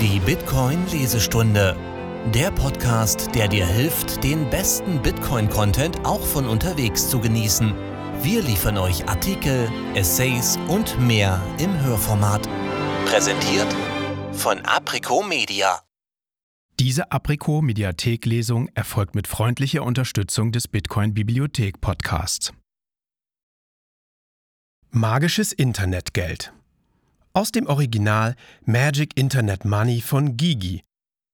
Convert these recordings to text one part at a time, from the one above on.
Die Bitcoin-Lesestunde. Der Podcast, der dir hilft, den besten Bitcoin-Content auch von unterwegs zu genießen. Wir liefern euch Artikel, Essays und mehr im Hörformat. Präsentiert von Aprico Media. Diese Aprico Mediathek-Lesung erfolgt mit freundlicher Unterstützung des Bitcoin Bibliothek Podcasts. Magisches Internetgeld. Aus dem Original Magic Internet Money von Gigi,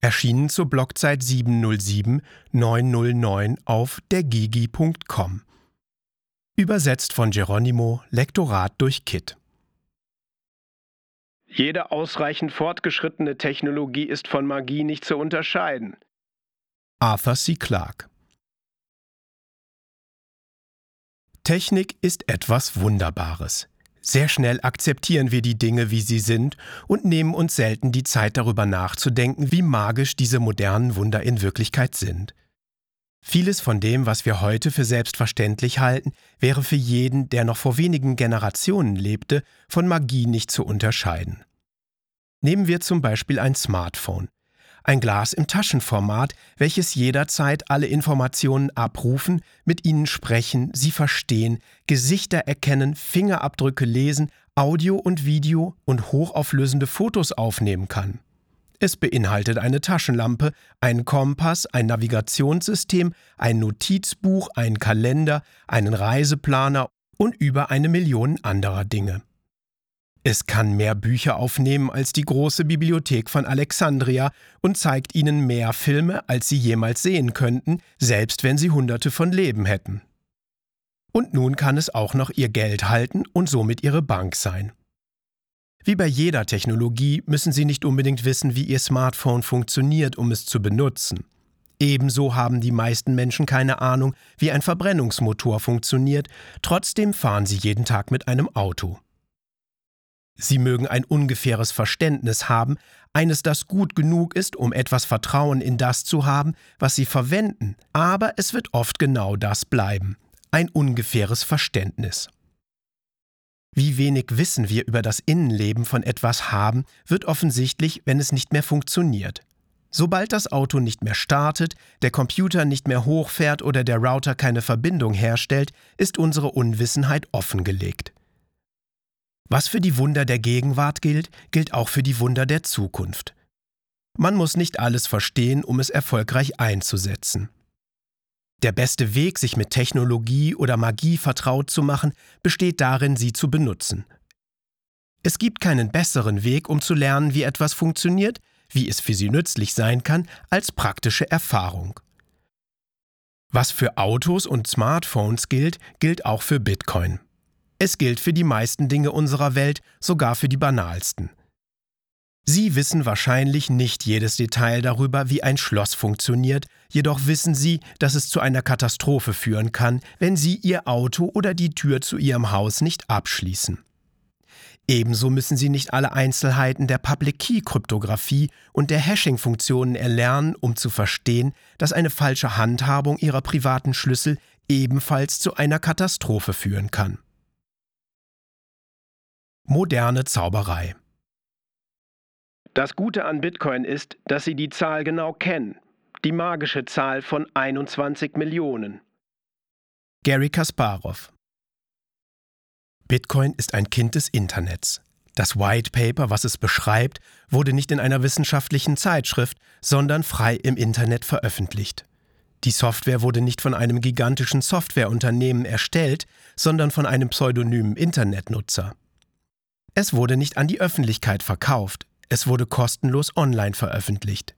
erschienen zur Blockzeit 707-909 auf dergigi.com. Übersetzt von Geronimo, Lektorat durch Kit. Jede ausreichend fortgeschrittene Technologie ist von Magie nicht zu unterscheiden. Arthur C. Clarke Technik ist etwas Wunderbares. Sehr schnell akzeptieren wir die Dinge, wie sie sind, und nehmen uns selten die Zeit darüber nachzudenken, wie magisch diese modernen Wunder in Wirklichkeit sind. Vieles von dem, was wir heute für selbstverständlich halten, wäre für jeden, der noch vor wenigen Generationen lebte, von Magie nicht zu unterscheiden. Nehmen wir zum Beispiel ein Smartphone. Ein Glas im Taschenformat, welches jederzeit alle Informationen abrufen, mit ihnen sprechen, sie verstehen, Gesichter erkennen, Fingerabdrücke lesen, Audio und Video und hochauflösende Fotos aufnehmen kann. Es beinhaltet eine Taschenlampe, einen Kompass, ein Navigationssystem, ein Notizbuch, einen Kalender, einen Reiseplaner und über eine Million anderer Dinge. Es kann mehr Bücher aufnehmen als die große Bibliothek von Alexandria und zeigt ihnen mehr Filme, als sie jemals sehen könnten, selbst wenn sie hunderte von Leben hätten. Und nun kann es auch noch ihr Geld halten und somit ihre Bank sein. Wie bei jeder Technologie müssen Sie nicht unbedingt wissen, wie Ihr Smartphone funktioniert, um es zu benutzen. Ebenso haben die meisten Menschen keine Ahnung, wie ein Verbrennungsmotor funktioniert, trotzdem fahren sie jeden Tag mit einem Auto. Sie mögen ein ungefähres Verständnis haben, eines, das gut genug ist, um etwas Vertrauen in das zu haben, was Sie verwenden, aber es wird oft genau das bleiben, ein ungefähres Verständnis. Wie wenig Wissen wir über das Innenleben von etwas haben, wird offensichtlich, wenn es nicht mehr funktioniert. Sobald das Auto nicht mehr startet, der Computer nicht mehr hochfährt oder der Router keine Verbindung herstellt, ist unsere Unwissenheit offengelegt. Was für die Wunder der Gegenwart gilt, gilt auch für die Wunder der Zukunft. Man muss nicht alles verstehen, um es erfolgreich einzusetzen. Der beste Weg, sich mit Technologie oder Magie vertraut zu machen, besteht darin, sie zu benutzen. Es gibt keinen besseren Weg, um zu lernen, wie etwas funktioniert, wie es für sie nützlich sein kann, als praktische Erfahrung. Was für Autos und Smartphones gilt, gilt auch für Bitcoin. Es gilt für die meisten Dinge unserer Welt, sogar für die banalsten. Sie wissen wahrscheinlich nicht jedes Detail darüber, wie ein Schloss funktioniert, jedoch wissen Sie, dass es zu einer Katastrophe führen kann, wenn Sie Ihr Auto oder die Tür zu Ihrem Haus nicht abschließen. Ebenso müssen Sie nicht alle Einzelheiten der Public Key Kryptographie und der Hashing-Funktionen erlernen, um zu verstehen, dass eine falsche Handhabung Ihrer privaten Schlüssel ebenfalls zu einer Katastrophe führen kann. Moderne Zauberei das Gute an Bitcoin ist, dass Sie die Zahl genau kennen. Die magische Zahl von 21 Millionen. Gary Kasparov Bitcoin ist ein Kind des Internets. Das White Paper, was es beschreibt, wurde nicht in einer wissenschaftlichen Zeitschrift, sondern frei im Internet veröffentlicht. Die Software wurde nicht von einem gigantischen Softwareunternehmen erstellt, sondern von einem pseudonymen Internetnutzer. Es wurde nicht an die Öffentlichkeit verkauft, es wurde kostenlos online veröffentlicht.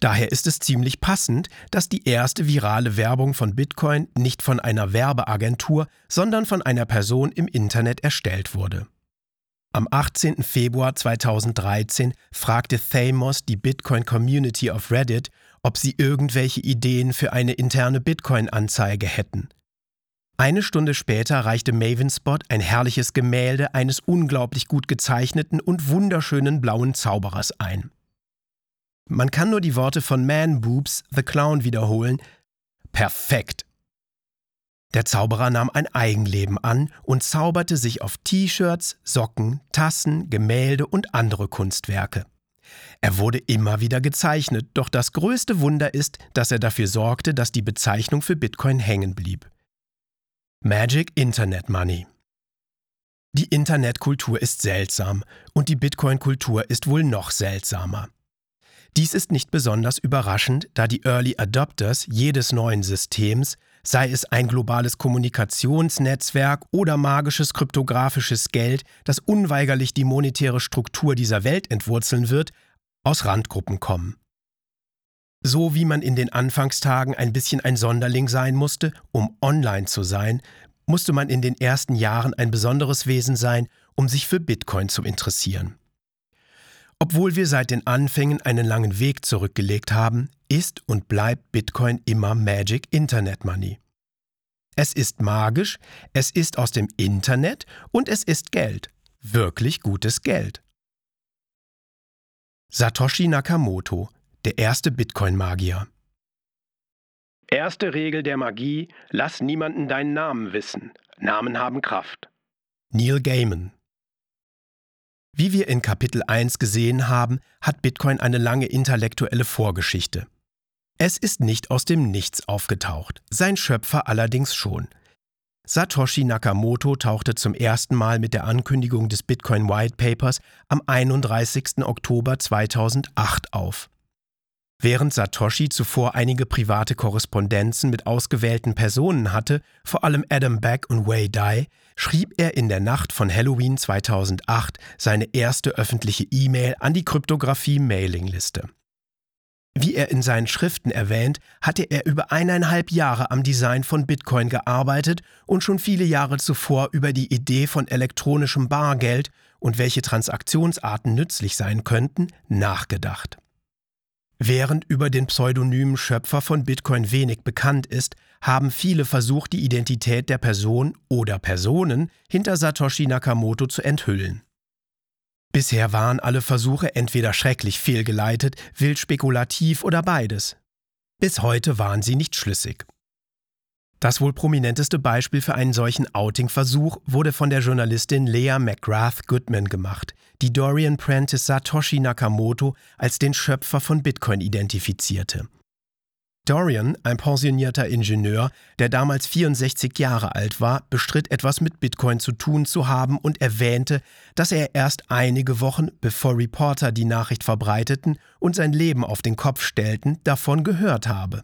Daher ist es ziemlich passend, dass die erste virale Werbung von Bitcoin nicht von einer Werbeagentur, sondern von einer Person im Internet erstellt wurde. Am 18. Februar 2013 fragte Thamos die Bitcoin Community auf Reddit, ob sie irgendwelche Ideen für eine interne Bitcoin-Anzeige hätten. Eine Stunde später reichte Mavenspot ein herrliches Gemälde eines unglaublich gut gezeichneten und wunderschönen blauen Zauberers ein. Man kann nur die Worte von Man Boobs, The Clown, wiederholen. Perfekt! Der Zauberer nahm ein Eigenleben an und zauberte sich auf T-Shirts, Socken, Tassen, Gemälde und andere Kunstwerke. Er wurde immer wieder gezeichnet, doch das größte Wunder ist, dass er dafür sorgte, dass die Bezeichnung für Bitcoin hängen blieb. Magic Internet Money Die Internetkultur ist seltsam und die Bitcoin-Kultur ist wohl noch seltsamer. Dies ist nicht besonders überraschend, da die Early Adopters jedes neuen Systems, sei es ein globales Kommunikationsnetzwerk oder magisches kryptografisches Geld, das unweigerlich die monetäre Struktur dieser Welt entwurzeln wird, aus Randgruppen kommen. So wie man in den Anfangstagen ein bisschen ein Sonderling sein musste, um online zu sein, musste man in den ersten Jahren ein besonderes Wesen sein, um sich für Bitcoin zu interessieren. Obwohl wir seit den Anfängen einen langen Weg zurückgelegt haben, ist und bleibt Bitcoin immer Magic Internet Money. Es ist magisch, es ist aus dem Internet und es ist Geld. Wirklich gutes Geld. Satoshi Nakamoto, der erste Bitcoin-Magier. Erste Regel der Magie: Lass niemanden deinen Namen wissen. Namen haben Kraft. Neil Gaiman wie wir in Kapitel 1 gesehen haben, hat Bitcoin eine lange intellektuelle Vorgeschichte. Es ist nicht aus dem Nichts aufgetaucht, sein Schöpfer allerdings schon. Satoshi Nakamoto tauchte zum ersten Mal mit der Ankündigung des Bitcoin White Papers am 31. Oktober 2008 auf. Während Satoshi zuvor einige private Korrespondenzen mit ausgewählten Personen hatte, vor allem Adam Beck und Wei Dai, schrieb er in der Nacht von Halloween 2008 seine erste öffentliche E-Mail an die Kryptographie-Mailingliste. Wie er in seinen Schriften erwähnt, hatte er über eineinhalb Jahre am Design von Bitcoin gearbeitet und schon viele Jahre zuvor über die Idee von elektronischem Bargeld und welche Transaktionsarten nützlich sein könnten, nachgedacht. Während über den pseudonymen Schöpfer von Bitcoin wenig bekannt ist, haben viele versucht, die Identität der Person oder Personen hinter Satoshi Nakamoto zu enthüllen. Bisher waren alle Versuche entweder schrecklich fehlgeleitet, wild spekulativ oder beides. Bis heute waren sie nicht schlüssig. Das wohl prominenteste Beispiel für einen solchen Outing-Versuch wurde von der Journalistin Lea McGrath Goodman gemacht, die Dorian Prentice Satoshi Nakamoto als den Schöpfer von Bitcoin identifizierte. Dorian, ein pensionierter Ingenieur, der damals 64 Jahre alt war, bestritt etwas mit Bitcoin zu tun zu haben und erwähnte, dass er erst einige Wochen, bevor Reporter die Nachricht verbreiteten und sein Leben auf den Kopf stellten, davon gehört habe.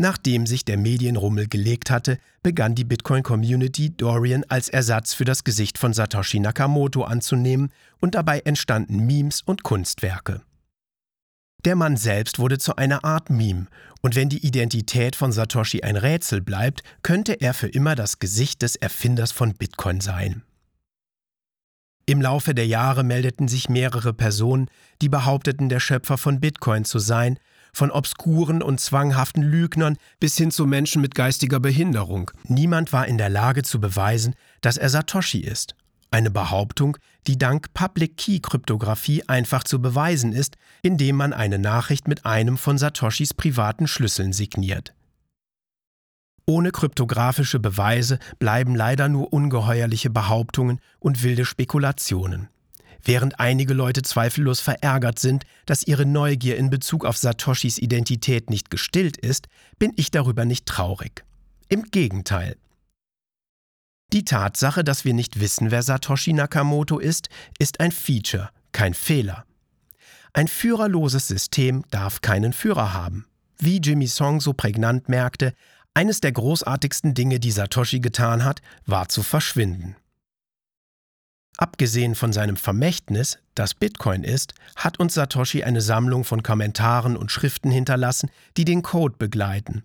Nachdem sich der Medienrummel gelegt hatte, begann die Bitcoin-Community Dorian als Ersatz für das Gesicht von Satoshi Nakamoto anzunehmen und dabei entstanden Memes und Kunstwerke. Der Mann selbst wurde zu einer Art Meme, und wenn die Identität von Satoshi ein Rätsel bleibt, könnte er für immer das Gesicht des Erfinders von Bitcoin sein. Im Laufe der Jahre meldeten sich mehrere Personen, die behaupteten, der Schöpfer von Bitcoin zu sein, von obskuren und zwanghaften Lügnern bis hin zu Menschen mit geistiger Behinderung. Niemand war in der Lage zu beweisen, dass er Satoshi ist. Eine Behauptung, die dank Public Key Kryptographie einfach zu beweisen ist, indem man eine Nachricht mit einem von Satoshis privaten Schlüsseln signiert. Ohne kryptografische Beweise bleiben leider nur ungeheuerliche Behauptungen und wilde Spekulationen. Während einige Leute zweifellos verärgert sind, dass ihre Neugier in Bezug auf Satoshis Identität nicht gestillt ist, bin ich darüber nicht traurig. Im Gegenteil. Die Tatsache, dass wir nicht wissen, wer Satoshi Nakamoto ist, ist ein Feature, kein Fehler. Ein führerloses System darf keinen Führer haben. Wie Jimmy Song so prägnant merkte, eines der großartigsten Dinge, die Satoshi getan hat, war zu verschwinden. Abgesehen von seinem Vermächtnis, das Bitcoin ist, hat uns Satoshi eine Sammlung von Kommentaren und Schriften hinterlassen, die den Code begleiten.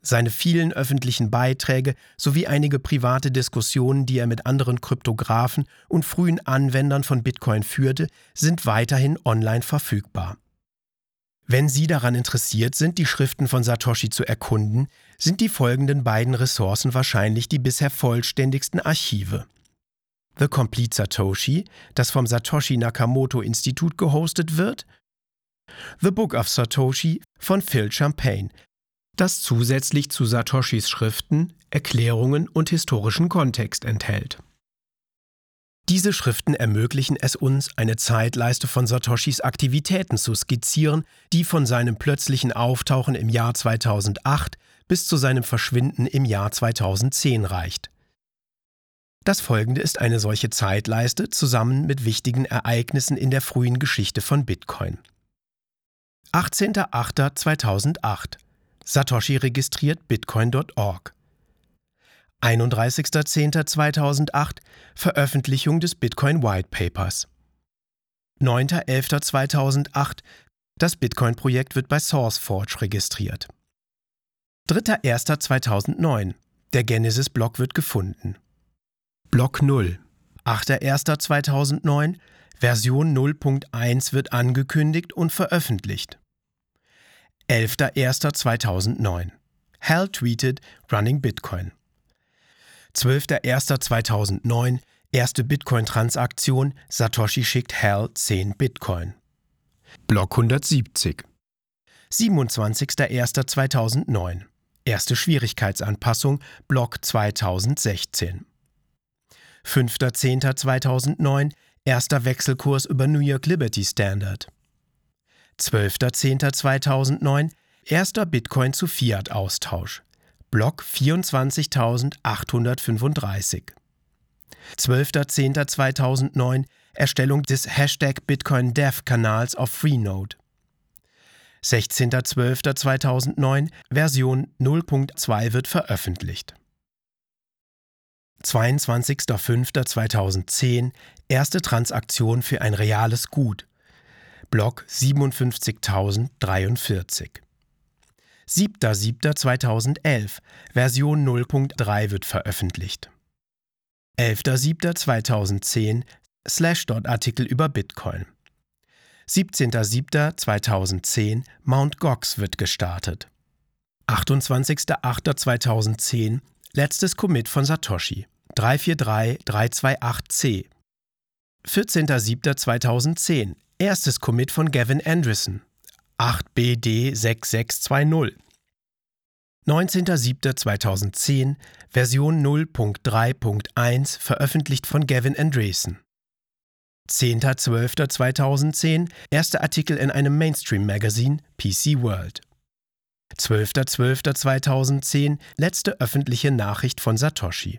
Seine vielen öffentlichen Beiträge sowie einige private Diskussionen, die er mit anderen Kryptographen und frühen Anwendern von Bitcoin führte, sind weiterhin online verfügbar. Wenn Sie daran interessiert sind, die Schriften von Satoshi zu erkunden, sind die folgenden beiden Ressourcen wahrscheinlich die bisher vollständigsten Archive. The Complete Satoshi, das vom Satoshi Nakamoto Institut gehostet wird, The Book of Satoshi von Phil Champagne, das zusätzlich zu Satoshis Schriften, Erklärungen und historischen Kontext enthält. Diese Schriften ermöglichen es uns, eine Zeitleiste von Satoshis Aktivitäten zu skizzieren, die von seinem plötzlichen Auftauchen im Jahr 2008 bis zu seinem Verschwinden im Jahr 2010 reicht. Das folgende ist eine solche Zeitleiste zusammen mit wichtigen Ereignissen in der frühen Geschichte von Bitcoin. 18.08.2008 Satoshi registriert bitcoin.org 31.10.2008 Veröffentlichung des Bitcoin White Papers. 9.11.2008 Das Bitcoin-Projekt wird bei SourceForge registriert. 3.1.2009 Der Genesis-Block wird gefunden. Block 0 8.1.2009 Version 0.1 wird angekündigt und veröffentlicht. 11.01.2009 Hal tweeted Running Bitcoin. 12.01.2009 Erste Bitcoin-Transaktion. Satoshi schickt Hal 10 Bitcoin. Block 170 27.01.2009 Erste Schwierigkeitsanpassung. Block 2016 5.10.2009 Erster Wechselkurs über New York Liberty Standard 12.10.2009 Erster Bitcoin zu Fiat-Austausch Block 24.835. 12.10.2009 Erstellung des Hashtag Bitcoin Dev Kanals auf Freenode. 16.12.2009 Version 0.2 wird veröffentlicht. 22.05.2010 Erste Transaktion für ein reales Gut. Block 57.043. 7.7.2011, Version 0.3 wird veröffentlicht. 11.7.2010, Slashdot-Artikel über Bitcoin. 17.07.2010, Mt. Gox wird gestartet. 28.08.2010, letztes Commit von Satoshi, 343328C. 14.07.2010, erstes Commit von Gavin Anderson, 8BD6620. 19.07.2010, Version 0.3.1, veröffentlicht von Gavin Andresen. 10.12.2010, erster Artikel in einem Mainstream-Magazin, PC World. 12.12.2010, letzte öffentliche Nachricht von Satoshi.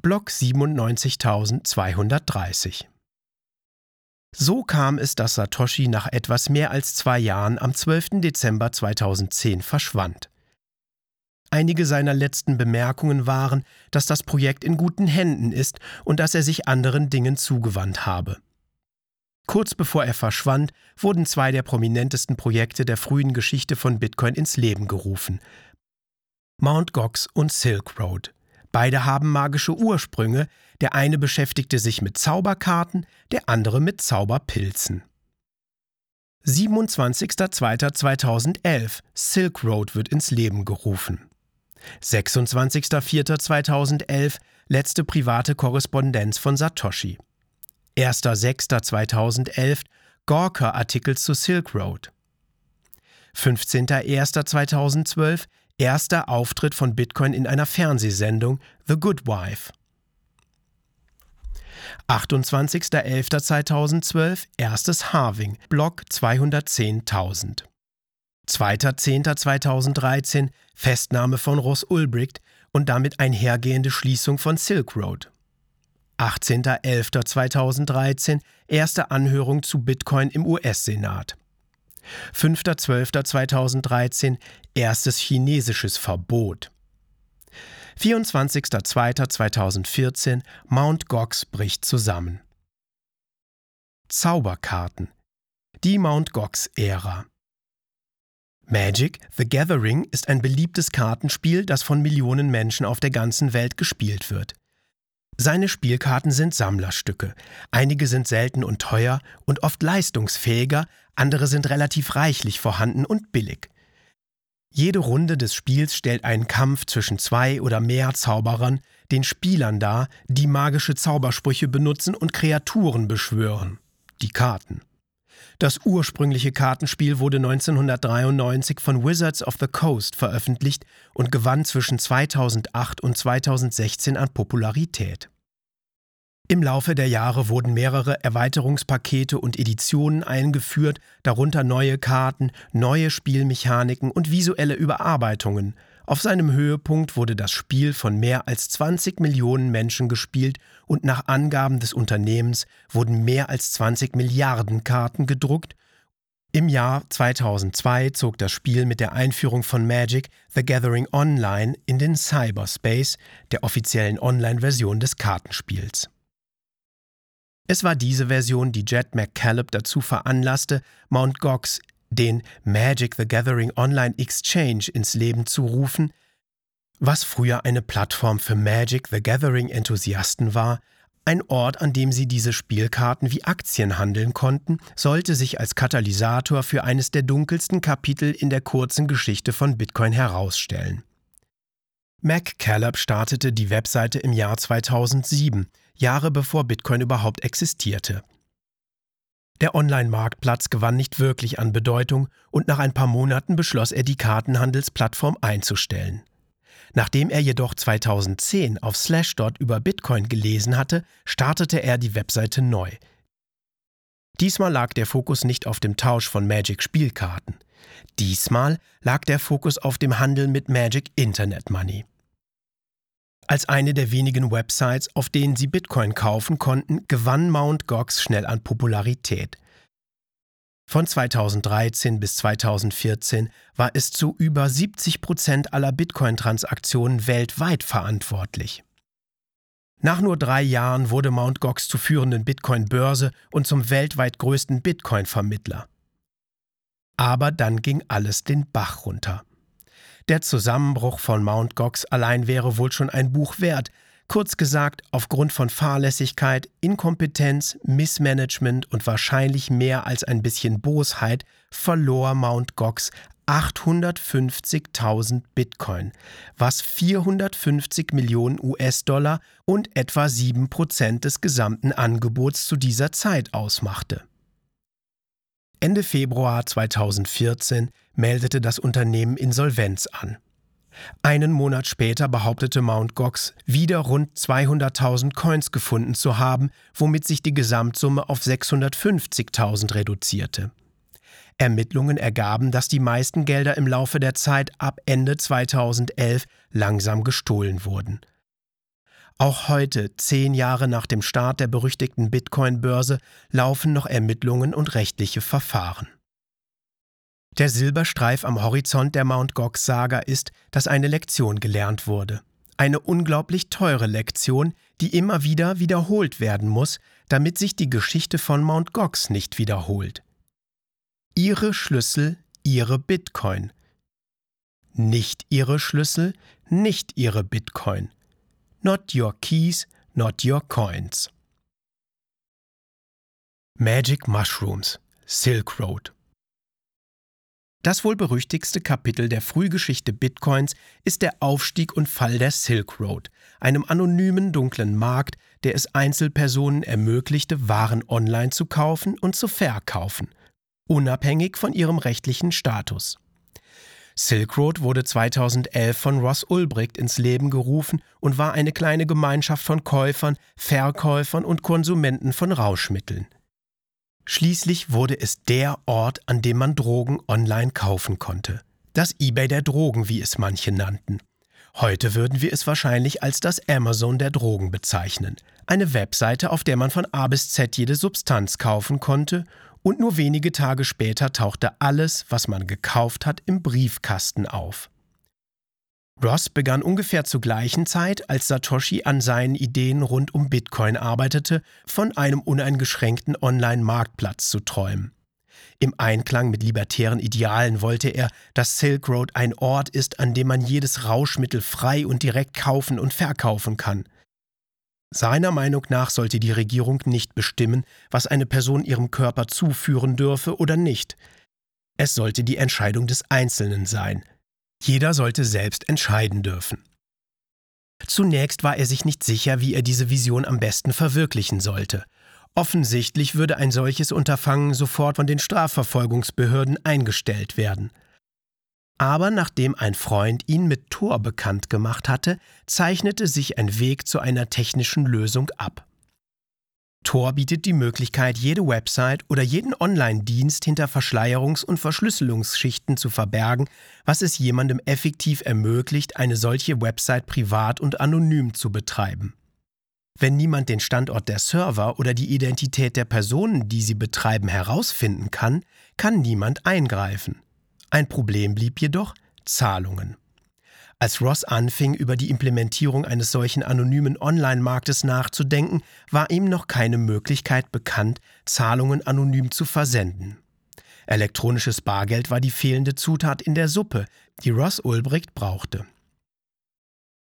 Block 97230. So kam es, dass Satoshi nach etwas mehr als zwei Jahren am 12. Dezember 2010 verschwand. Einige seiner letzten Bemerkungen waren, dass das Projekt in guten Händen ist und dass er sich anderen Dingen zugewandt habe. Kurz bevor er verschwand, wurden zwei der prominentesten Projekte der frühen Geschichte von Bitcoin ins Leben gerufen. Mt. Gox und Silk Road. Beide haben magische Ursprünge, der eine beschäftigte sich mit Zauberkarten, der andere mit Zauberpilzen. 27.02.2011 Silk Road wird ins Leben gerufen. 26.04.2011 letzte private Korrespondenz von Satoshi. 1.06.2011 Gorka-Artikel zu Silk Road. 15.01.2012 erster Auftritt von Bitcoin in einer Fernsehsendung The Good Wife. 28.11.2012 erstes Halving, Block 210.000. 2.10.2013 Festnahme von Ross Ulbricht und damit einhergehende Schließung von Silk Road. 18.11.2013 erste Anhörung zu Bitcoin im US-Senat. 5.12.2013 erstes chinesisches Verbot. 24.02.2014 Mount Gox bricht zusammen. Zauberkarten. Die Mount Gox-Ära. Magic the Gathering ist ein beliebtes Kartenspiel, das von Millionen Menschen auf der ganzen Welt gespielt wird. Seine Spielkarten sind Sammlerstücke. Einige sind selten und teuer und oft leistungsfähiger, andere sind relativ reichlich vorhanden und billig. Jede Runde des Spiels stellt einen Kampf zwischen zwei oder mehr Zauberern, den Spielern dar, die magische Zaubersprüche benutzen und Kreaturen beschwören. Die Karten. Das ursprüngliche Kartenspiel wurde 1993 von Wizards of the Coast veröffentlicht und gewann zwischen 2008 und 2016 an Popularität. Im Laufe der Jahre wurden mehrere Erweiterungspakete und Editionen eingeführt, darunter neue Karten, neue Spielmechaniken und visuelle Überarbeitungen. Auf seinem Höhepunkt wurde das Spiel von mehr als 20 Millionen Menschen gespielt und nach Angaben des Unternehmens wurden mehr als 20 Milliarden Karten gedruckt. Im Jahr 2002 zog das Spiel mit der Einführung von Magic the Gathering Online in den Cyberspace, der offiziellen Online-Version des Kartenspiels. Es war diese Version, die Jet McCallop dazu veranlasste, Mt. Gox den Magic the Gathering Online Exchange ins Leben zu rufen, was früher eine Plattform für Magic the Gathering Enthusiasten war, ein Ort, an dem sie diese Spielkarten wie Aktien handeln konnten, sollte sich als Katalysator für eines der dunkelsten Kapitel in der kurzen Geschichte von Bitcoin herausstellen. MacCallop startete die Webseite im Jahr 2007, Jahre bevor Bitcoin überhaupt existierte. Der Online-Marktplatz gewann nicht wirklich an Bedeutung und nach ein paar Monaten beschloss er, die Kartenhandelsplattform einzustellen. Nachdem er jedoch 2010 auf Slashdot über Bitcoin gelesen hatte, startete er die Webseite neu. Diesmal lag der Fokus nicht auf dem Tausch von Magic-Spielkarten. Diesmal lag der Fokus auf dem Handel mit Magic Internet Money. Als eine der wenigen Websites, auf denen sie Bitcoin kaufen konnten, gewann Mt. Gox schnell an Popularität. Von 2013 bis 2014 war es zu über 70 Prozent aller Bitcoin-Transaktionen weltweit verantwortlich. Nach nur drei Jahren wurde Mt. Gox zur führenden Bitcoin-Börse und zum weltweit größten Bitcoin-Vermittler. Aber dann ging alles den Bach runter. Der Zusammenbruch von Mt. Gox allein wäre wohl schon ein Buch wert. Kurz gesagt, aufgrund von Fahrlässigkeit, Inkompetenz, Missmanagement und wahrscheinlich mehr als ein bisschen Bosheit verlor Mt. Gox 850.000 Bitcoin, was 450 Millionen US-Dollar und etwa 7% des gesamten Angebots zu dieser Zeit ausmachte. Ende Februar 2014 meldete das Unternehmen Insolvenz an. Einen Monat später behauptete Mt. Gox, wieder rund 200.000 Coins gefunden zu haben, womit sich die Gesamtsumme auf 650.000 reduzierte. Ermittlungen ergaben, dass die meisten Gelder im Laufe der Zeit ab Ende 2011 langsam gestohlen wurden. Auch heute, zehn Jahre nach dem Start der berüchtigten Bitcoin-Börse, laufen noch Ermittlungen und rechtliche Verfahren. Der Silberstreif am Horizont der Mt. Gox-Saga ist, dass eine Lektion gelernt wurde. Eine unglaublich teure Lektion, die immer wieder wiederholt werden muss, damit sich die Geschichte von Mt. Gox nicht wiederholt. Ihre Schlüssel, Ihre Bitcoin. Nicht Ihre Schlüssel, nicht Ihre Bitcoin. Not your keys, not your coins. Magic Mushrooms, Silk Road. Das wohl berüchtigste Kapitel der Frühgeschichte Bitcoins ist der Aufstieg und Fall der Silk Road, einem anonymen dunklen Markt, der es Einzelpersonen ermöglichte, Waren online zu kaufen und zu verkaufen, unabhängig von ihrem rechtlichen Status. Silk Road wurde 2011 von Ross Ulbricht ins Leben gerufen und war eine kleine Gemeinschaft von Käufern, Verkäufern und Konsumenten von Rauschmitteln. Schließlich wurde es der Ort, an dem man Drogen online kaufen konnte. Das eBay der Drogen, wie es manche nannten. Heute würden wir es wahrscheinlich als das Amazon der Drogen bezeichnen. Eine Webseite, auf der man von A bis Z jede Substanz kaufen konnte und nur wenige Tage später tauchte alles, was man gekauft hat, im Briefkasten auf. Ross begann ungefähr zur gleichen Zeit, als Satoshi an seinen Ideen rund um Bitcoin arbeitete, von einem uneingeschränkten Online-Marktplatz zu träumen. Im Einklang mit libertären Idealen wollte er, dass Silk Road ein Ort ist, an dem man jedes Rauschmittel frei und direkt kaufen und verkaufen kann. Seiner Meinung nach sollte die Regierung nicht bestimmen, was eine Person ihrem Körper zuführen dürfe oder nicht. Es sollte die Entscheidung des Einzelnen sein. Jeder sollte selbst entscheiden dürfen. Zunächst war er sich nicht sicher, wie er diese Vision am besten verwirklichen sollte. Offensichtlich würde ein solches Unterfangen sofort von den Strafverfolgungsbehörden eingestellt werden. Aber nachdem ein Freund ihn mit Tor bekannt gemacht hatte, zeichnete sich ein Weg zu einer technischen Lösung ab. Tor bietet die Möglichkeit, jede Website oder jeden Online-Dienst hinter Verschleierungs- und Verschlüsselungsschichten zu verbergen, was es jemandem effektiv ermöglicht, eine solche Website privat und anonym zu betreiben. Wenn niemand den Standort der Server oder die Identität der Personen, die sie betreiben, herausfinden kann, kann niemand eingreifen. Ein Problem blieb jedoch Zahlungen. Als Ross anfing, über die Implementierung eines solchen anonymen Online-Marktes nachzudenken, war ihm noch keine Möglichkeit bekannt, Zahlungen anonym zu versenden. Elektronisches Bargeld war die fehlende Zutat in der Suppe, die Ross Ulbricht brauchte.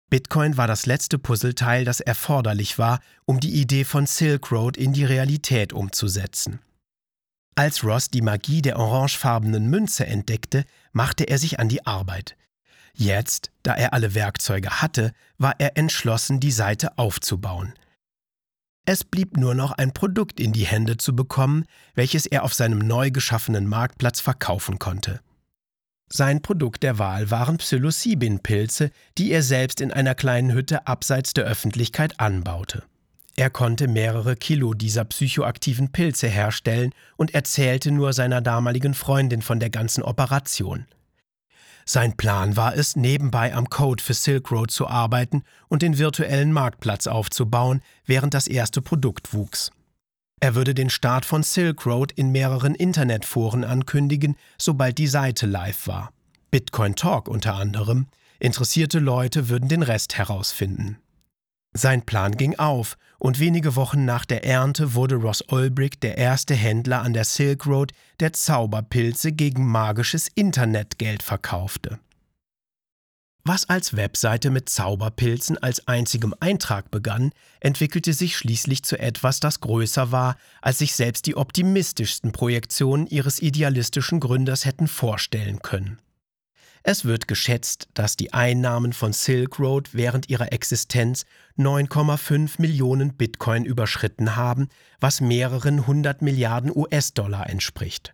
Bitcoin war das letzte Puzzleteil, das erforderlich war, um die Idee von Silk Road in die Realität umzusetzen. Als Ross die Magie der orangefarbenen Münze entdeckte, machte er sich an die Arbeit. Jetzt, da er alle Werkzeuge hatte, war er entschlossen, die Seite aufzubauen. Es blieb nur noch ein Produkt in die Hände zu bekommen, welches er auf seinem neu geschaffenen Marktplatz verkaufen konnte. Sein Produkt der Wahl waren Psilocybin-Pilze, die er selbst in einer kleinen Hütte abseits der Öffentlichkeit anbaute. Er konnte mehrere Kilo dieser psychoaktiven Pilze herstellen und erzählte nur seiner damaligen Freundin von der ganzen Operation. Sein Plan war es, nebenbei am Code für Silk Road zu arbeiten und den virtuellen Marktplatz aufzubauen, während das erste Produkt wuchs. Er würde den Start von Silk Road in mehreren Internetforen ankündigen, sobald die Seite live war. Bitcoin Talk unter anderem. Interessierte Leute würden den Rest herausfinden. Sein Plan ging auf, und wenige Wochen nach der Ernte wurde Ross Ulbricht der erste Händler an der Silk Road, der Zauberpilze gegen magisches Internetgeld verkaufte. Was als Webseite mit Zauberpilzen als einzigem Eintrag begann, entwickelte sich schließlich zu etwas, das größer war, als sich selbst die optimistischsten Projektionen ihres idealistischen Gründers hätten vorstellen können. Es wird geschätzt, dass die Einnahmen von Silk Road während ihrer Existenz 9,5 Millionen Bitcoin überschritten haben, was mehreren hundert Milliarden US-Dollar entspricht.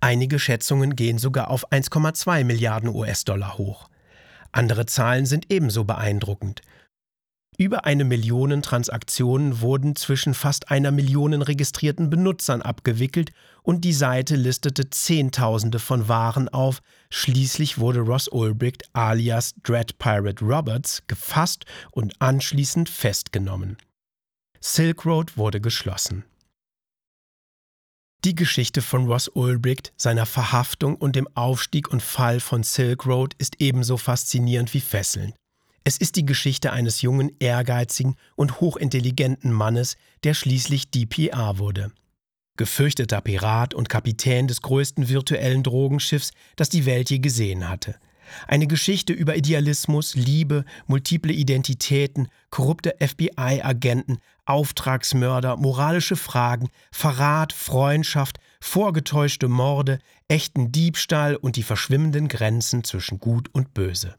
Einige Schätzungen gehen sogar auf 1,2 Milliarden US-Dollar hoch. Andere Zahlen sind ebenso beeindruckend. Über eine Million Transaktionen wurden zwischen fast einer Million registrierten Benutzern abgewickelt und die Seite listete Zehntausende von Waren auf. Schließlich wurde Ross Ulbricht alias Dread Pirate Roberts gefasst und anschließend festgenommen. Silk Road wurde geschlossen. Die Geschichte von Ross Ulbricht, seiner Verhaftung und dem Aufstieg und Fall von Silk Road ist ebenso faszinierend wie fesselnd. Es ist die Geschichte eines jungen, ehrgeizigen und hochintelligenten Mannes, der schließlich DPR wurde. Gefürchteter Pirat und Kapitän des größten virtuellen Drogenschiffs, das die Welt je gesehen hatte. Eine Geschichte über Idealismus, Liebe, multiple Identitäten, korrupte FBI-Agenten, Auftragsmörder, moralische Fragen, Verrat, Freundschaft, vorgetäuschte Morde, echten Diebstahl und die verschwimmenden Grenzen zwischen Gut und Böse.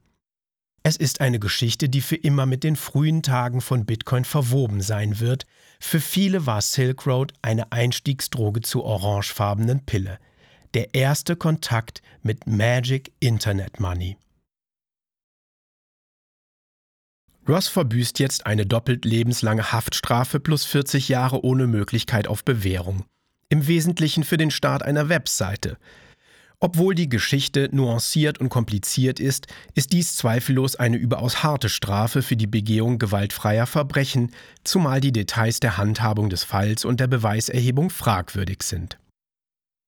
Es ist eine Geschichte, die für immer mit den frühen Tagen von Bitcoin verwoben sein wird. Für viele war Silk Road eine Einstiegsdroge zur orangefarbenen Pille der erste Kontakt mit Magic Internet Money. Ross verbüßt jetzt eine doppelt lebenslange Haftstrafe plus 40 Jahre ohne Möglichkeit auf Bewährung. Im Wesentlichen für den Start einer Webseite. Obwohl die Geschichte nuanciert und kompliziert ist, ist dies zweifellos eine überaus harte Strafe für die Begehung gewaltfreier Verbrechen, zumal die Details der Handhabung des Falls und der Beweiserhebung fragwürdig sind.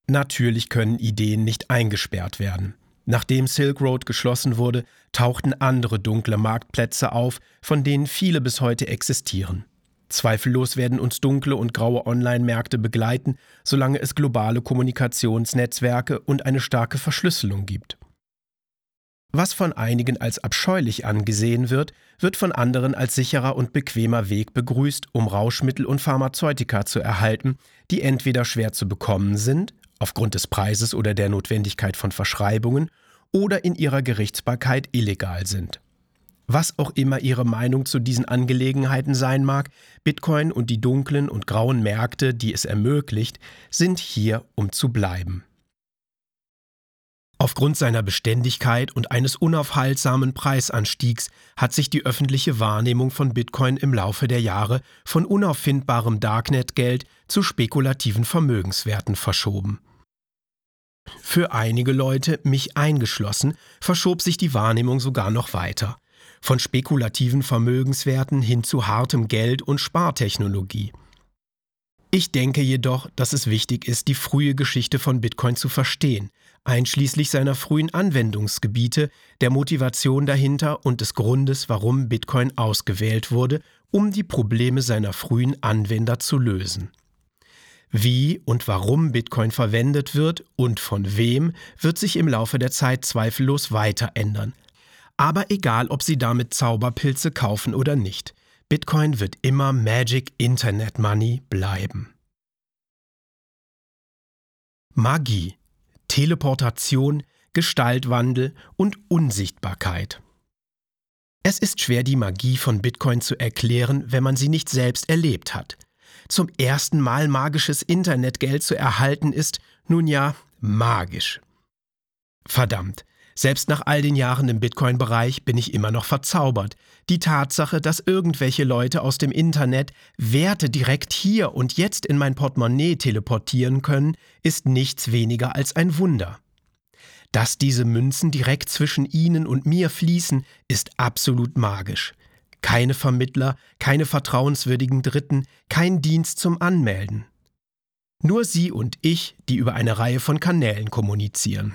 Natürlich können Ideen nicht eingesperrt werden. Nachdem Silk Road geschlossen wurde, tauchten andere dunkle Marktplätze auf, von denen viele bis heute existieren. Zweifellos werden uns dunkle und graue Online-Märkte begleiten, solange es globale Kommunikationsnetzwerke und eine starke Verschlüsselung gibt. Was von einigen als abscheulich angesehen wird, wird von anderen als sicherer und bequemer Weg begrüßt, um Rauschmittel und Pharmazeutika zu erhalten, die entweder schwer zu bekommen sind aufgrund des Preises oder der Notwendigkeit von Verschreibungen oder in ihrer Gerichtsbarkeit illegal sind. Was auch immer Ihre Meinung zu diesen Angelegenheiten sein mag, Bitcoin und die dunklen und grauen Märkte, die es ermöglicht, sind hier, um zu bleiben. Auf Aufgrund seiner Beständigkeit und eines unaufhaltsamen Preisanstiegs hat sich die öffentliche Wahrnehmung von Bitcoin im Laufe der Jahre von unauffindbarem Darknet-Geld zu spekulativen Vermögenswerten verschoben. Für einige Leute, mich eingeschlossen, verschob sich die Wahrnehmung sogar noch weiter. Von spekulativen Vermögenswerten hin zu hartem Geld und Spartechnologie. Ich denke jedoch, dass es wichtig ist, die frühe Geschichte von Bitcoin zu verstehen, einschließlich seiner frühen Anwendungsgebiete, der Motivation dahinter und des Grundes, warum Bitcoin ausgewählt wurde, um die Probleme seiner frühen Anwender zu lösen. Wie und warum Bitcoin verwendet wird und von wem, wird sich im Laufe der Zeit zweifellos weiter ändern. Aber egal, ob Sie damit Zauberpilze kaufen oder nicht, Bitcoin wird immer Magic Internet Money bleiben. Magie, Teleportation, Gestaltwandel und Unsichtbarkeit. Es ist schwer, die Magie von Bitcoin zu erklären, wenn man sie nicht selbst erlebt hat zum ersten Mal magisches Internetgeld zu erhalten, ist nun ja magisch. Verdammt, selbst nach all den Jahren im Bitcoin-Bereich bin ich immer noch verzaubert. Die Tatsache, dass irgendwelche Leute aus dem Internet Werte direkt hier und jetzt in mein Portemonnaie teleportieren können, ist nichts weniger als ein Wunder. Dass diese Münzen direkt zwischen ihnen und mir fließen, ist absolut magisch. Keine Vermittler, keine vertrauenswürdigen Dritten, kein Dienst zum Anmelden. Nur Sie und ich, die über eine Reihe von Kanälen kommunizieren.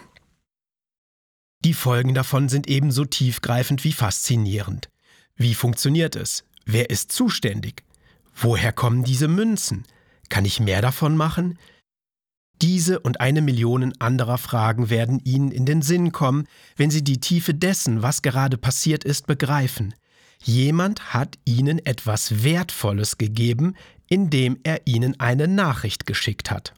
Die Folgen davon sind ebenso tiefgreifend wie faszinierend. Wie funktioniert es? Wer ist zuständig? Woher kommen diese Münzen? Kann ich mehr davon machen? Diese und eine Million anderer Fragen werden Ihnen in den Sinn kommen, wenn Sie die Tiefe dessen, was gerade passiert ist, begreifen. Jemand hat ihnen etwas Wertvolles gegeben, indem er ihnen eine Nachricht geschickt hat.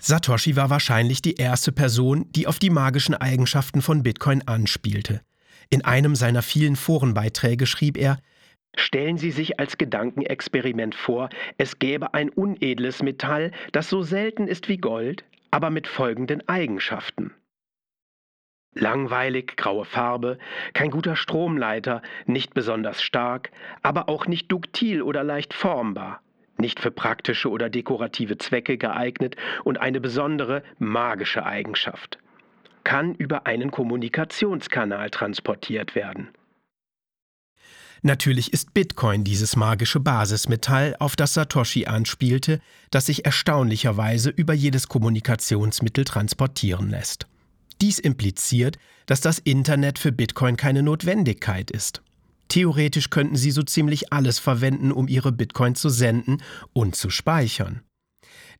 Satoshi war wahrscheinlich die erste Person, die auf die magischen Eigenschaften von Bitcoin anspielte. In einem seiner vielen Forenbeiträge schrieb er, Stellen Sie sich als Gedankenexperiment vor, es gäbe ein unedles Metall, das so selten ist wie Gold, aber mit folgenden Eigenschaften. Langweilig, graue Farbe, kein guter Stromleiter, nicht besonders stark, aber auch nicht duktil oder leicht formbar, nicht für praktische oder dekorative Zwecke geeignet und eine besondere magische Eigenschaft. Kann über einen Kommunikationskanal transportiert werden. Natürlich ist Bitcoin dieses magische Basismetall, auf das Satoshi anspielte, das sich erstaunlicherweise über jedes Kommunikationsmittel transportieren lässt. Dies impliziert, dass das Internet für Bitcoin keine Notwendigkeit ist. Theoretisch könnten sie so ziemlich alles verwenden, um ihre Bitcoin zu senden und zu speichern.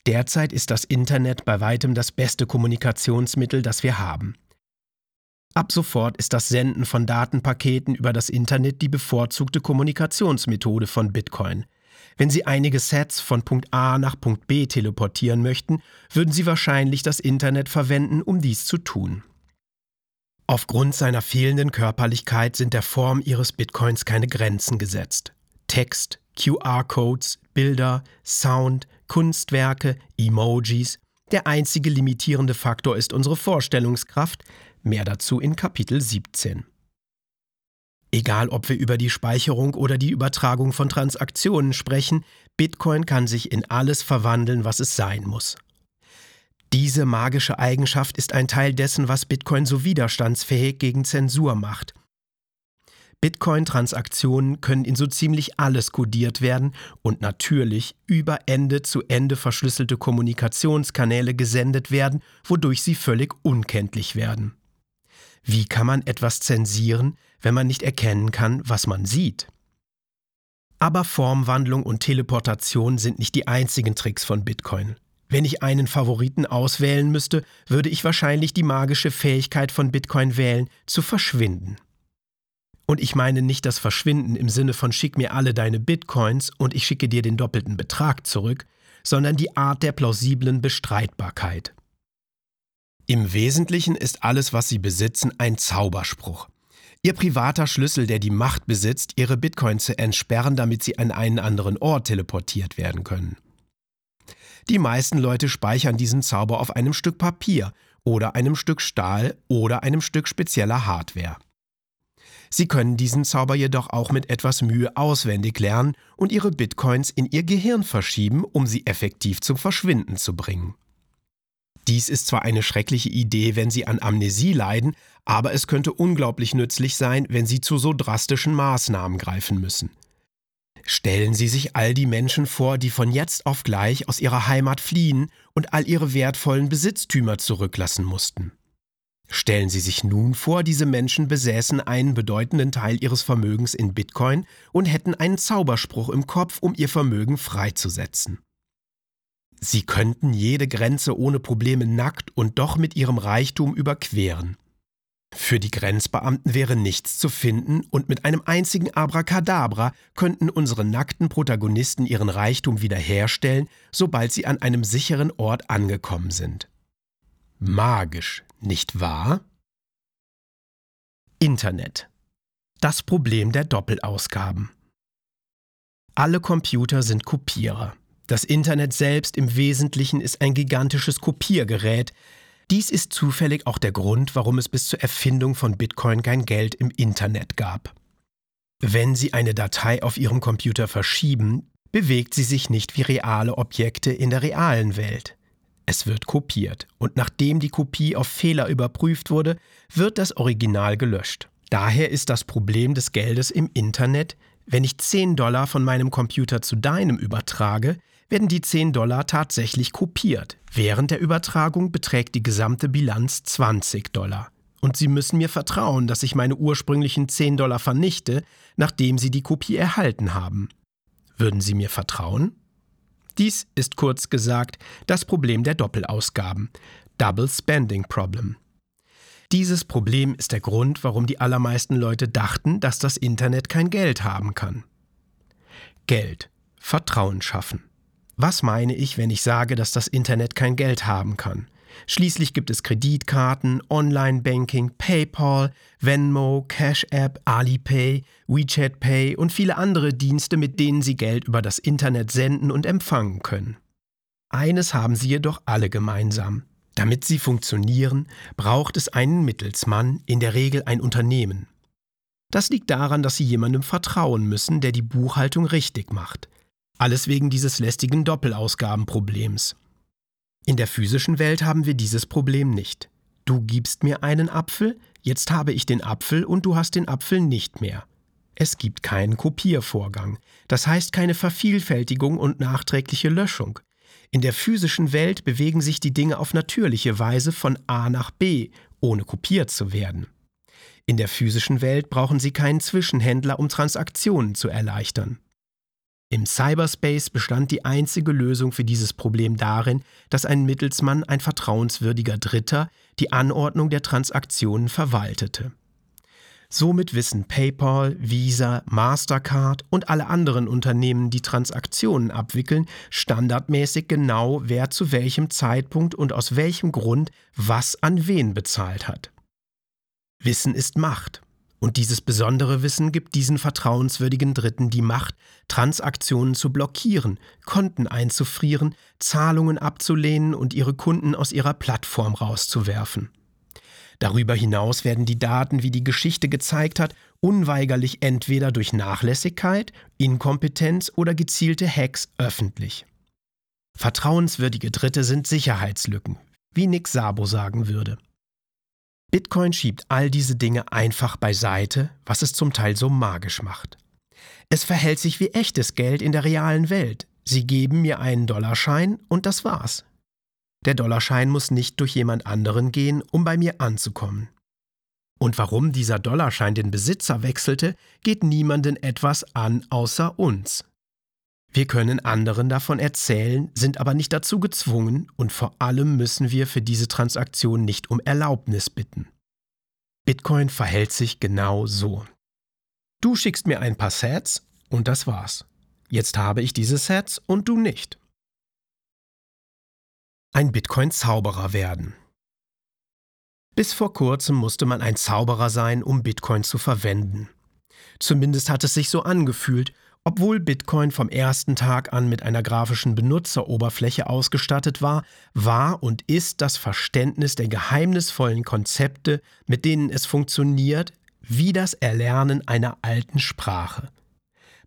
Derzeit ist das Internet bei weitem das beste Kommunikationsmittel, das wir haben. Ab sofort ist das Senden von Datenpaketen über das Internet die bevorzugte Kommunikationsmethode von Bitcoin. Wenn Sie einige Sets von Punkt A nach Punkt B teleportieren möchten, würden Sie wahrscheinlich das Internet verwenden, um dies zu tun. Aufgrund seiner fehlenden Körperlichkeit sind der Form Ihres Bitcoins keine Grenzen gesetzt. Text, QR-Codes, Bilder, Sound, Kunstwerke, Emojis. Der einzige limitierende Faktor ist unsere Vorstellungskraft. Mehr dazu in Kapitel 17. Egal, ob wir über die Speicherung oder die Übertragung von Transaktionen sprechen, Bitcoin kann sich in alles verwandeln, was es sein muss. Diese magische Eigenschaft ist ein Teil dessen, was Bitcoin so widerstandsfähig gegen Zensur macht. Bitcoin-Transaktionen können in so ziemlich alles kodiert werden und natürlich über Ende zu Ende verschlüsselte Kommunikationskanäle gesendet werden, wodurch sie völlig unkenntlich werden. Wie kann man etwas zensieren, wenn man nicht erkennen kann, was man sieht? Aber Formwandlung und Teleportation sind nicht die einzigen Tricks von Bitcoin. Wenn ich einen Favoriten auswählen müsste, würde ich wahrscheinlich die magische Fähigkeit von Bitcoin wählen, zu verschwinden. Und ich meine nicht das Verschwinden im Sinne von schick mir alle deine Bitcoins und ich schicke dir den doppelten Betrag zurück, sondern die Art der plausiblen Bestreitbarkeit. Im Wesentlichen ist alles, was Sie besitzen, ein Zauberspruch. Ihr privater Schlüssel, der die Macht besitzt, Ihre Bitcoin zu entsperren, damit sie an einen anderen Ort teleportiert werden können. Die meisten Leute speichern diesen Zauber auf einem Stück Papier oder einem Stück Stahl oder einem Stück spezieller Hardware. Sie können diesen Zauber jedoch auch mit etwas Mühe auswendig lernen und ihre Bitcoins in ihr Gehirn verschieben, um sie effektiv zum Verschwinden zu bringen. Dies ist zwar eine schreckliche Idee, wenn Sie an Amnesie leiden, aber es könnte unglaublich nützlich sein, wenn Sie zu so drastischen Maßnahmen greifen müssen. Stellen Sie sich all die Menschen vor, die von jetzt auf gleich aus ihrer Heimat fliehen und all ihre wertvollen Besitztümer zurücklassen mussten. Stellen Sie sich nun vor, diese Menschen besäßen einen bedeutenden Teil ihres Vermögens in Bitcoin und hätten einen Zauberspruch im Kopf, um ihr Vermögen freizusetzen. Sie könnten jede Grenze ohne Probleme nackt und doch mit ihrem Reichtum überqueren. Für die Grenzbeamten wäre nichts zu finden und mit einem einzigen Abracadabra könnten unsere nackten Protagonisten ihren Reichtum wiederherstellen, sobald sie an einem sicheren Ort angekommen sind. Magisch, nicht wahr? Internet. Das Problem der Doppelausgaben. Alle Computer sind Kopierer. Das Internet selbst im Wesentlichen ist ein gigantisches Kopiergerät. Dies ist zufällig auch der Grund, warum es bis zur Erfindung von Bitcoin kein Geld im Internet gab. Wenn Sie eine Datei auf Ihrem Computer verschieben, bewegt sie sich nicht wie reale Objekte in der realen Welt. Es wird kopiert und nachdem die Kopie auf Fehler überprüft wurde, wird das Original gelöscht. Daher ist das Problem des Geldes im Internet, wenn ich 10 Dollar von meinem Computer zu deinem übertrage, werden die 10 Dollar tatsächlich kopiert. Während der Übertragung beträgt die gesamte Bilanz 20 Dollar. Und Sie müssen mir vertrauen, dass ich meine ursprünglichen 10 Dollar vernichte, nachdem Sie die Kopie erhalten haben. Würden Sie mir vertrauen? Dies ist kurz gesagt das Problem der Doppelausgaben, Double Spending Problem. Dieses Problem ist der Grund, warum die allermeisten Leute dachten, dass das Internet kein Geld haben kann. Geld. Vertrauen schaffen. Was meine ich, wenn ich sage, dass das Internet kein Geld haben kann? Schließlich gibt es Kreditkarten, Online-Banking, PayPal, Venmo, Cash App, Alipay, WeChat Pay und viele andere Dienste, mit denen Sie Geld über das Internet senden und empfangen können. Eines haben sie jedoch alle gemeinsam. Damit sie funktionieren, braucht es einen Mittelsmann, in der Regel ein Unternehmen. Das liegt daran, dass sie jemandem vertrauen müssen, der die Buchhaltung richtig macht. Alles wegen dieses lästigen Doppelausgabenproblems. In der physischen Welt haben wir dieses Problem nicht. Du gibst mir einen Apfel, jetzt habe ich den Apfel und du hast den Apfel nicht mehr. Es gibt keinen Kopiervorgang, das heißt keine Vervielfältigung und nachträgliche Löschung. In der physischen Welt bewegen sich die Dinge auf natürliche Weise von A nach B, ohne kopiert zu werden. In der physischen Welt brauchen Sie keinen Zwischenhändler, um Transaktionen zu erleichtern. Im Cyberspace bestand die einzige Lösung für dieses Problem darin, dass ein Mittelsmann, ein vertrauenswürdiger Dritter, die Anordnung der Transaktionen verwaltete. Somit wissen PayPal, Visa, Mastercard und alle anderen Unternehmen, die Transaktionen abwickeln, standardmäßig genau, wer zu welchem Zeitpunkt und aus welchem Grund was an wen bezahlt hat. Wissen ist Macht. Und dieses besondere Wissen gibt diesen vertrauenswürdigen Dritten die Macht, Transaktionen zu blockieren, Konten einzufrieren, Zahlungen abzulehnen und ihre Kunden aus ihrer Plattform rauszuwerfen. Darüber hinaus werden die Daten, wie die Geschichte gezeigt hat, unweigerlich entweder durch Nachlässigkeit, Inkompetenz oder gezielte Hacks öffentlich. Vertrauenswürdige Dritte sind Sicherheitslücken, wie Nick Sabo sagen würde. Bitcoin schiebt all diese Dinge einfach beiseite, was es zum Teil so magisch macht. Es verhält sich wie echtes Geld in der realen Welt. Sie geben mir einen Dollarschein und das war's. Der Dollarschein muss nicht durch jemand anderen gehen, um bei mir anzukommen. Und warum dieser Dollarschein den Besitzer wechselte, geht niemanden etwas an außer uns. Wir können anderen davon erzählen, sind aber nicht dazu gezwungen und vor allem müssen wir für diese Transaktion nicht um Erlaubnis bitten. Bitcoin verhält sich genau so. Du schickst mir ein paar Sets und das war's. Jetzt habe ich diese Sets und du nicht. Ein Bitcoin-Zauberer werden. Bis vor kurzem musste man ein Zauberer sein, um Bitcoin zu verwenden. Zumindest hat es sich so angefühlt Obwohl Bitcoin vom ersten Tag an mit einer grafischen Benutzeroberfläche ausgestattet war, war und ist das Verständnis der geheimnisvollen Konzepte, mit denen es funktioniert, wie das Erlernen einer alten Sprache.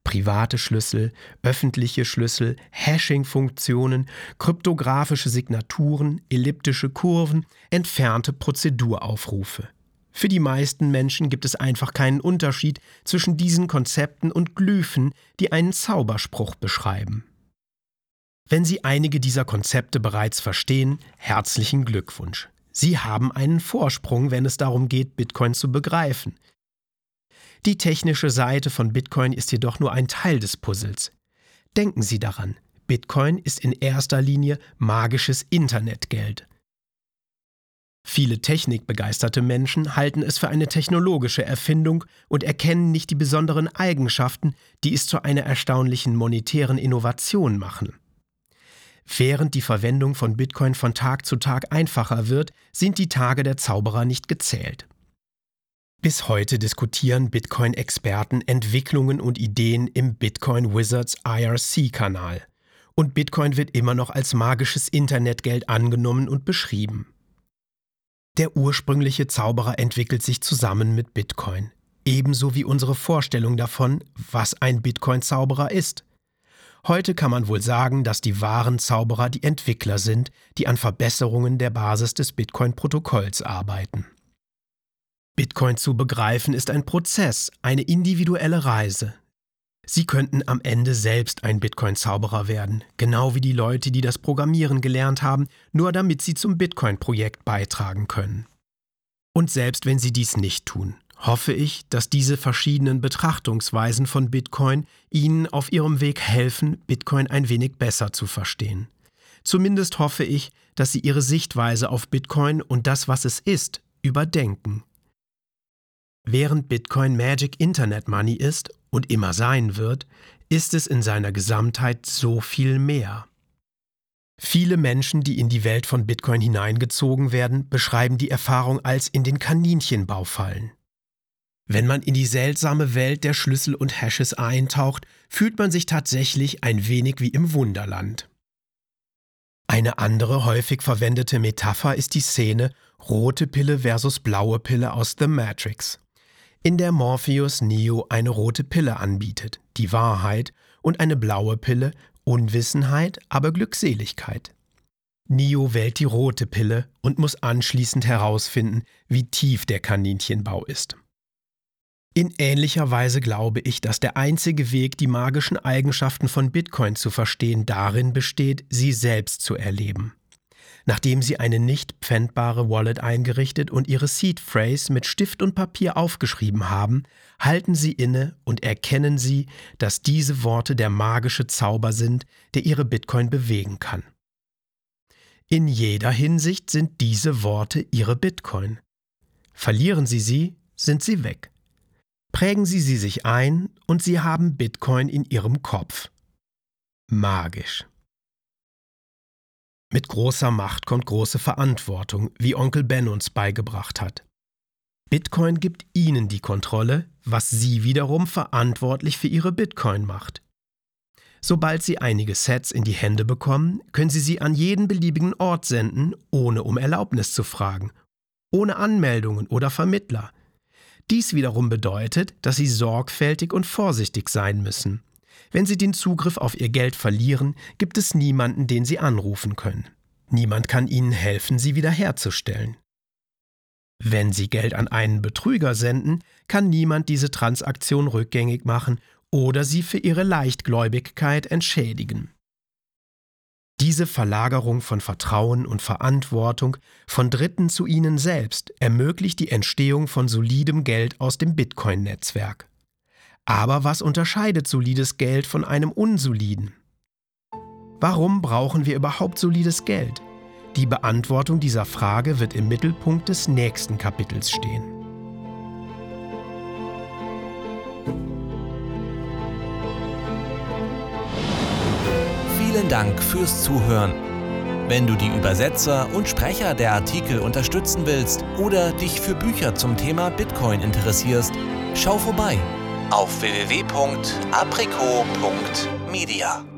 Private Schlüssel, öffentliche Schlüssel, Hashing-Funktionen, kryptografische Signaturen, elliptische Kurven, entfernte Prozeduraufrufe. Für die meisten Menschen gibt es einfach keinen Unterschied zwischen diesen Konzepten und Glyphen, die einen Zauberspruch beschreiben. Wenn Sie einige dieser Konzepte bereits verstehen, herzlichen Glückwunsch. Sie haben einen Vorsprung, wenn es darum geht, Bitcoin zu begreifen. Die technische Seite von Bitcoin ist jedoch nur ein Teil des Puzzles. Denken Sie daran, Bitcoin ist in erster Linie magisches Internetgeld. Viele technikbegeisterte Menschen halten es für eine technologische Erfindung und erkennen nicht die besonderen Eigenschaften, die es zu einer erstaunlichen monetären Innovation machen. Während die Verwendung von Bitcoin von Tag zu Tag einfacher wird, sind die Tage der Zauberer nicht gezählt. Bis heute diskutieren Bitcoin-Experten Entwicklungen und Ideen im Bitcoin Wizards IRC-Kanal. Und Bitcoin wird immer noch als magisches Internetgeld angenommen und beschrieben. Der ursprüngliche Zauberer entwickelt sich zusammen mit Bitcoin, ebenso wie unsere Vorstellung davon, was ein Bitcoin-Zauberer ist. Heute kann man wohl sagen, dass die wahren Zauberer die Entwickler sind, die an Verbesserungen der Basis des Bitcoin-Protokolls arbeiten. Bitcoin zu begreifen ist ein Prozess, eine individuelle Reise, Sie könnten am Ende selbst ein Bitcoin-Zauberer werden, genau wie die Leute, die das Programmieren gelernt haben, nur damit sie zum Bitcoin-Projekt beitragen können. Und selbst wenn sie dies nicht tun, hoffe ich, dass diese verschiedenen Betrachtungsweisen von Bitcoin Ihnen auf Ihrem Weg helfen, Bitcoin ein wenig besser zu verstehen. Zumindest hoffe ich, dass Sie Ihre Sichtweise auf Bitcoin und das, was es ist, überdenken. Während Bitcoin Magic Internet Money ist und immer sein wird, ist es in seiner Gesamtheit so viel mehr. Viele Menschen, die in die Welt von Bitcoin hineingezogen werden, beschreiben die Erfahrung als in den Kaninchenbau fallen. Wenn man in die seltsame Welt der Schlüssel und Hashes eintaucht, fühlt man sich tatsächlich ein wenig wie im Wunderland. Eine andere häufig verwendete Metapher ist die Szene rote Pille versus blaue Pille aus The Matrix in der Morpheus Neo eine rote Pille anbietet, die Wahrheit, und eine blaue Pille, Unwissenheit, aber Glückseligkeit. Neo wählt die rote Pille und muss anschließend herausfinden, wie tief der Kaninchenbau ist. In ähnlicher Weise glaube ich, dass der einzige Weg, die magischen Eigenschaften von Bitcoin zu verstehen, darin besteht, sie selbst zu erleben. Nachdem sie eine nicht pfändbare Wallet eingerichtet und ihre Seed Phrase mit Stift und Papier aufgeschrieben haben, halten sie inne und erkennen sie, dass diese Worte der magische Zauber sind, der ihre Bitcoin bewegen kann. In jeder Hinsicht sind diese Worte ihre Bitcoin. Verlieren sie sie, sind sie weg. Prägen sie sie sich ein und sie haben Bitcoin in ihrem Kopf. Magisch. Mit großer Macht kommt große Verantwortung, wie Onkel Ben uns beigebracht hat. Bitcoin gibt Ihnen die Kontrolle, was Sie wiederum verantwortlich für Ihre Bitcoin macht. Sobald Sie einige Sets in die Hände bekommen, können Sie sie an jeden beliebigen Ort senden, ohne um Erlaubnis zu fragen, ohne Anmeldungen oder Vermittler. Dies wiederum bedeutet, dass Sie sorgfältig und vorsichtig sein müssen. Wenn Sie den Zugriff auf Ihr Geld verlieren, gibt es niemanden, den Sie anrufen können. Niemand kann Ihnen helfen, sie wiederherzustellen. Wenn Sie Geld an einen Betrüger senden, kann niemand diese Transaktion rückgängig machen oder Sie für Ihre Leichtgläubigkeit entschädigen. Diese Verlagerung von Vertrauen und Verantwortung von Dritten zu Ihnen selbst ermöglicht die Entstehung von solidem Geld aus dem Bitcoin-Netzwerk. Aber was unterscheidet solides Geld von einem unsoliden? Warum brauchen wir überhaupt solides Geld? Die Beantwortung dieser Frage wird im Mittelpunkt des nächsten Kapitels stehen. Vielen Dank fürs Zuhören. Wenn du die Übersetzer und Sprecher der Artikel unterstützen willst oder dich für Bücher zum Thema Bitcoin interessierst, schau vorbei auf www.apriko.media.